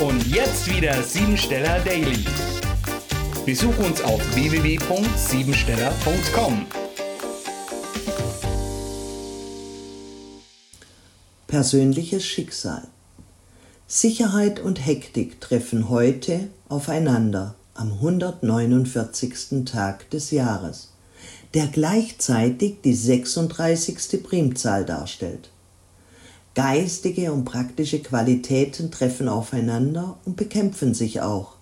Und jetzt wieder Siebensteller Daily. Besuch uns auf www.siebensteller.com. Persönliches Schicksal. Sicherheit und Hektik treffen heute aufeinander am 149. Tag des Jahres, der gleichzeitig die 36. Primzahl darstellt. Geistige und praktische Qualitäten treffen aufeinander und bekämpfen sich auch.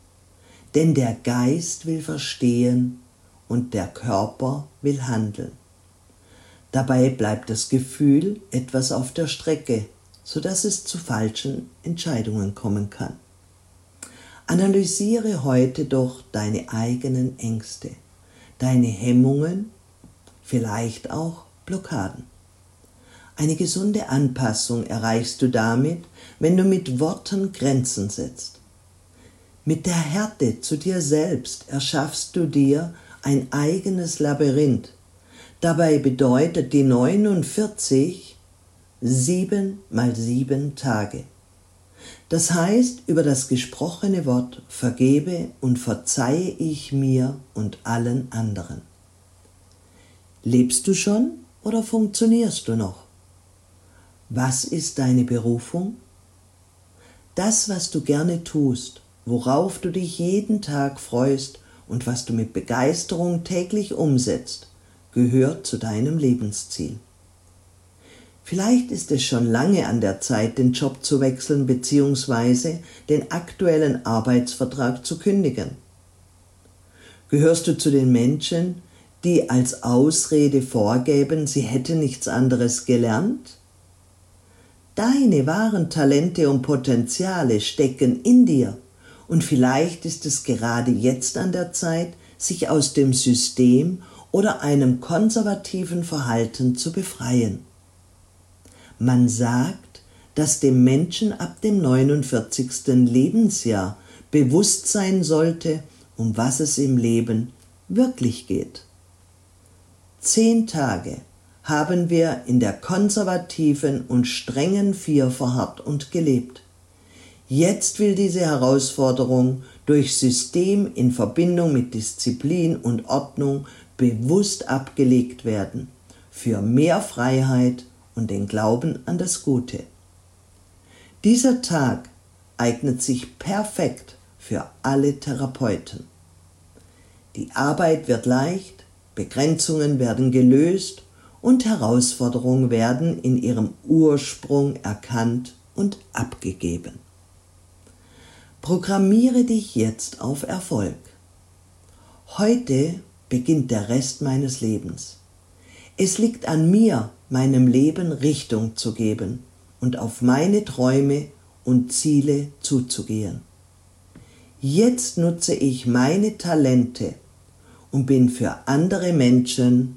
Denn der Geist will verstehen und der Körper will handeln. Dabei bleibt das Gefühl etwas auf der Strecke, sodass es zu falschen Entscheidungen kommen kann. Analysiere heute doch deine eigenen Ängste, deine Hemmungen, vielleicht auch Blockaden. Eine gesunde Anpassung erreichst du damit, wenn du mit Worten Grenzen setzt. Mit der Härte zu dir selbst erschaffst du dir ein eigenes Labyrinth. Dabei bedeutet die 49 sieben mal sieben Tage. Das heißt, über das gesprochene Wort vergebe und verzeihe ich mir und allen anderen. Lebst du schon oder funktionierst du noch? Was ist deine Berufung? Das, was du gerne tust, worauf du dich jeden Tag freust und was du mit Begeisterung täglich umsetzt, gehört zu deinem Lebensziel. Vielleicht ist es schon lange an der Zeit, den Job zu wechseln bzw. den aktuellen Arbeitsvertrag zu kündigen. Gehörst du zu den Menschen, die als Ausrede vorgeben, sie hätten nichts anderes gelernt? Deine wahren Talente und Potenziale stecken in dir und vielleicht ist es gerade jetzt an der Zeit, sich aus dem System oder einem konservativen Verhalten zu befreien. Man sagt, dass dem Menschen ab dem 49. Lebensjahr bewusst sein sollte, um was es im Leben wirklich geht. Zehn Tage haben wir in der konservativen und strengen Vier verharrt und gelebt. Jetzt will diese Herausforderung durch System in Verbindung mit Disziplin und Ordnung bewusst abgelegt werden, für mehr Freiheit und den Glauben an das Gute. Dieser Tag eignet sich perfekt für alle Therapeuten. Die Arbeit wird leicht, Begrenzungen werden gelöst und Herausforderungen werden in ihrem Ursprung erkannt und abgegeben. Programmiere dich jetzt auf Erfolg. Heute beginnt der Rest meines Lebens. Es liegt an mir, meinem Leben Richtung zu geben und auf meine Träume und Ziele zuzugehen. Jetzt nutze ich meine Talente und bin für andere Menschen